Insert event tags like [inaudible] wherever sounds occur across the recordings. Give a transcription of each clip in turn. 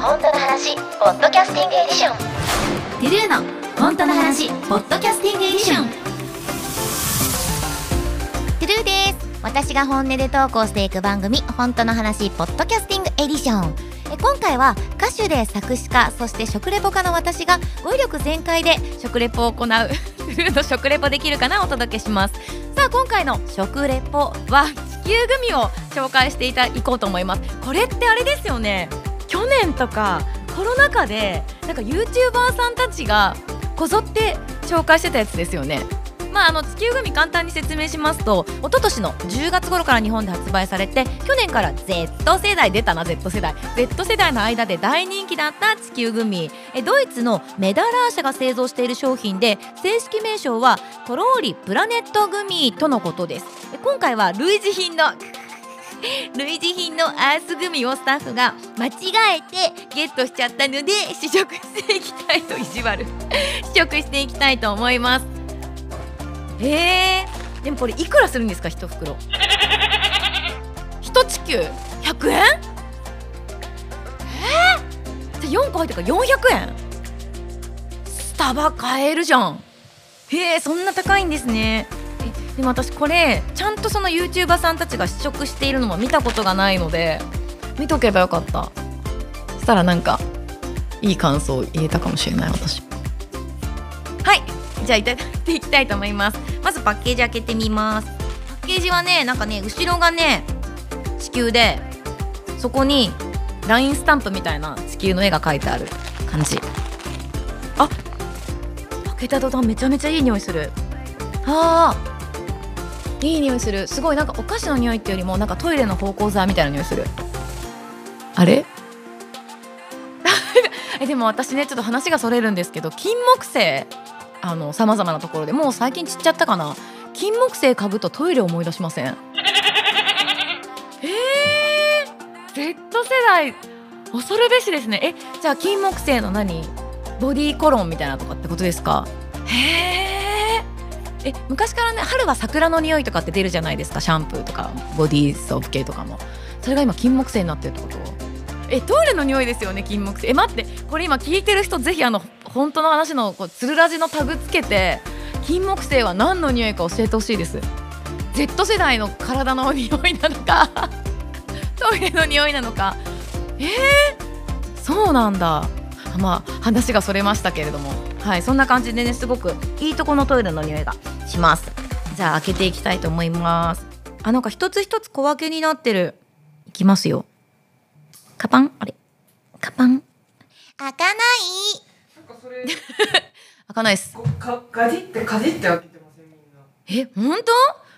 本当の話 Podcasting Edition。TRUE の本当の話 Podcasting Edition。TRUE です。私が本音でトークをしていく番組本当の話 Podcasting Edition。え今回は歌手で作詞家そして食レポ家の私が語彙力全開で食レポを行う。トゥルーの食レポできるかなお届けします。さあ今回の食レポは地球グミを紹介していただこうと思います。これってあれですよね。去年とかコロナ禍でなんか YouTuber さんたちがこぞって紹介してたやつですよね。まあ、あの地球グミ簡単に説明しますと一昨年の10月頃から日本で発売されて去年から Z 世代出たな Z 世代。Z 世代の間で大人気だった地球グミえドイツのメダラー社が製造している商品で正式名称はトローリプラネットグミとのことです。今回は類似品の類似品のアースグミをスタッフが間違えてゲットしちゃったので試食していきたいと意地悪。[laughs] 試食していきたいと思います。へえ。でもこれいくらするんですか一袋？一地球100円？え？ー、じゃあ4個入ってるから400円？スタバ買えるじゃん。へえそんな高いんですね。でも私これちゃんとその YouTuber さんたちが試食しているのも見たことがないので見とけばよかった。そしたらなんかいい感想言えたかもしれない私。はい。じゃあいただいていきたいと思います。まずパッケージ開けてみます。パッケージはねなんかね後ろがね地球でそこにラインスタンプみたいな地球の絵が描いてある感じ。あ開けた途端めちゃめちゃいい匂いする。あ。ーいい匂いする。すごいなんかお菓子の匂いっていうよりもなんかトイレの芳香剤みたいな匂いする。あれ？[laughs] えでも私ねちょっと話がそれるんですけど金木犀あのさまざまなところでもう最近散っちゃったかな。金木犀嗅ぐとトイレ思い出しません？えー、Z 世代。恐るべしですね。えじゃあ金木犀の何？ボディコロンみたいなとかってことですか？へーえ昔からね春は桜の匂いとかって出るじゃないですか。シャンプーとかボディーソープ系とかも。それが今金木犀になってるってこと？えトイレの匂いですよね金木犀。え待ってこれ今聞いてる人ぜひあの本当の話のこうつるラジのタグつけて金木犀は何の匂いか教えてほしいです。Z 世代の体の匂いなのか [laughs] トイレの匂いなのか。えー、そうなんだ。まあ話がそれましたけれども。はいそんな感じでねすごくいいとこのトイレの匂いがします。じゃあ開けていきたいと思います。あなんか一つ一つ小分けになってる。いきますよ。カパン？あれ？カパン？開かない。[laughs] 開かないです。かかじってかじって開けてません？みんな。え本当？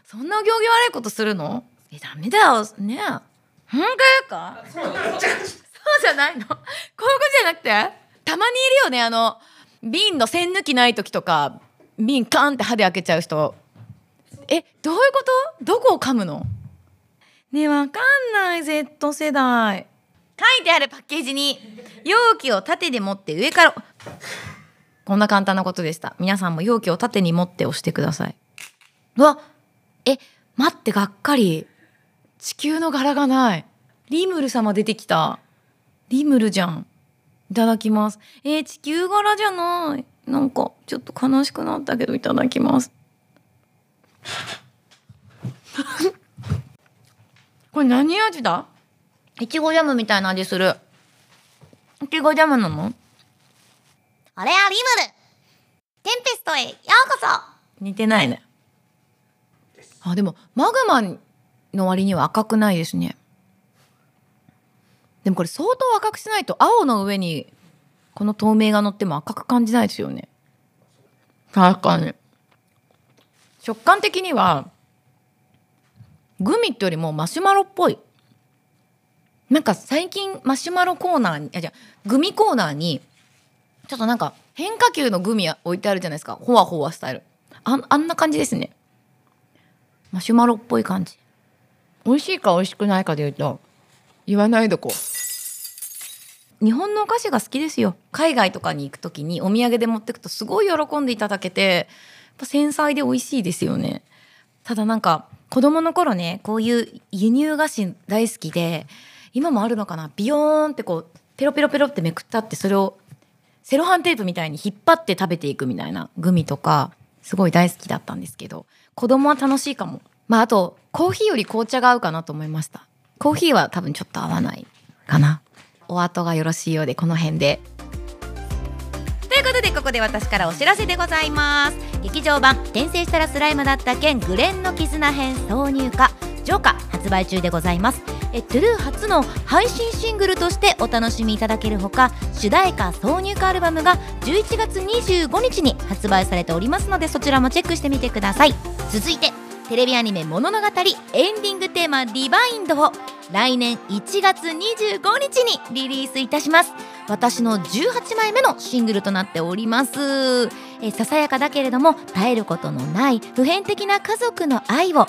そんなお行儀悪いことするの？えダメだよ。ねえ。本当か？そうじゃないの？[laughs] こういうことじゃなくて？たまにいるよね。あの瓶の栓抜きない時とか瓶カンって歯で開けちゃう人。えどういうこと？どこを噛むの？ねえわかんない Z 世代。書いてあるパッケージに容器を縦で持って上からこんな簡単なことでした。皆さんも容器を縦に持って押してください。うわえ待ってがっかり。地球の柄がない。リムル様出てきた。リムルじゃん。いただきます。えー地球柄じゃないなんかちょっと悲しくなったけどいただきます。[laughs] これ何味だ？いちごジャムみたいな味する。いちごジャムなの？あれはリムル。テンペストへようこそ。似てないね。あでもマグマの割には赤くないですね。でもこれ相当赤くしないと青の上にこの透明が乗っても赤く感じないですよね。確かに。食感的にはグミってよりもマシュマロっぽい。なんか最近マシュマロコーナーにあじゃあグミコーナーにちょっとなんか変化球のグミ置いてあるじゃないですか。ほわほわスタイル。あんあんな感じですね。マシュマロっぽい感じ。美味しいか美味しくないかで言うと言わないでこう日本のお菓子が好きですよ。海外とかに行く時にお土産で持ってくとすごい喜んでいただけてやっぱ繊細で美味しいですよね。ただなんか子供の頃ねこういう輸入菓子大好きで今もあるのかな？ビヨーンってこうペロペロペロってめくったってそれをセロハンテープみたいに引っ張って食べていくみたいなグミとかすごい大好きだったんですけど子供は楽しいかも。まああとコーヒーより紅茶が合うかなと思いました。コーヒーは多分ちょっと合わないかな。お後がよろしいようでこの辺で。ということでここで私からお知らせでございます。劇場版転生したらスライムだった件グレンの絆編挿入歌。ジョーカー発売中でございます。えトゥルー初の配信シングルとしてお楽しみいただけるほか主題歌挿入歌アルバムが11月25日に発売されておりますのでそちらもチェックしてみてください。続いてテレビアニメ「物語」エンディングテーマ「リバインド」を来年1月25日にリリースいたします。私の18枚目のシングルとなっております。えささやかだけれども絶えることのない普遍的な家族の愛を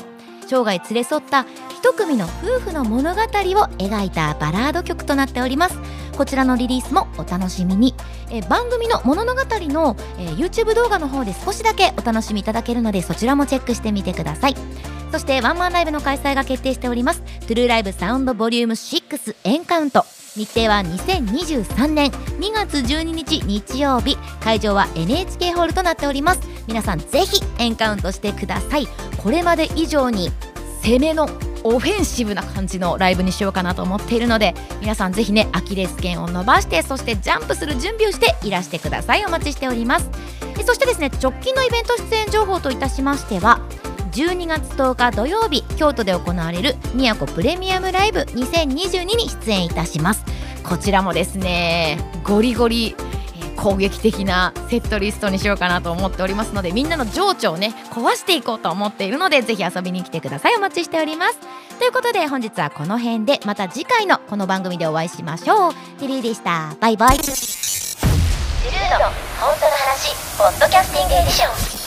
生涯連れ添った一組の夫婦の物語を描いたバラード曲となっております。こちらのリリースもお楽しみに。え番組の物語の、え YouTube 動画の方で少しだけお楽しみいただけるのでそちらもチェックしてみてください。そしてワンマンライブの開催が決定しております。トゥルーライブサウンドボリューム6エンカウント。日程は2023年。2月12日日曜日。会場は NHK ホールとなっております。皆さんぜひエンカウントしてください。これまで以上に攻めのオフェンシブな感じのライブにしようかなと思っているので皆さんぜひねアキレス腱を伸ばしてそしてジャンプする準備をしていらしてください。お待ちしております。そしてですね直近のイベント出演情報といたしましては12月10日土曜日京都で行われる宮古プレミアムライブ2022に出演いたします。こちらもですねゴリゴリえー攻撃的なセットリストにしようかなと思っておりますのでみんなの情緒をね壊していこうと思っているのでぜひ遊びに来てください。お待ちしております。ということで本日はこの辺でまた次回のこの番組でお会いしましょう。テリーでした。バイバイ。トゥルーの本当の話ポッドキャスティングエディション。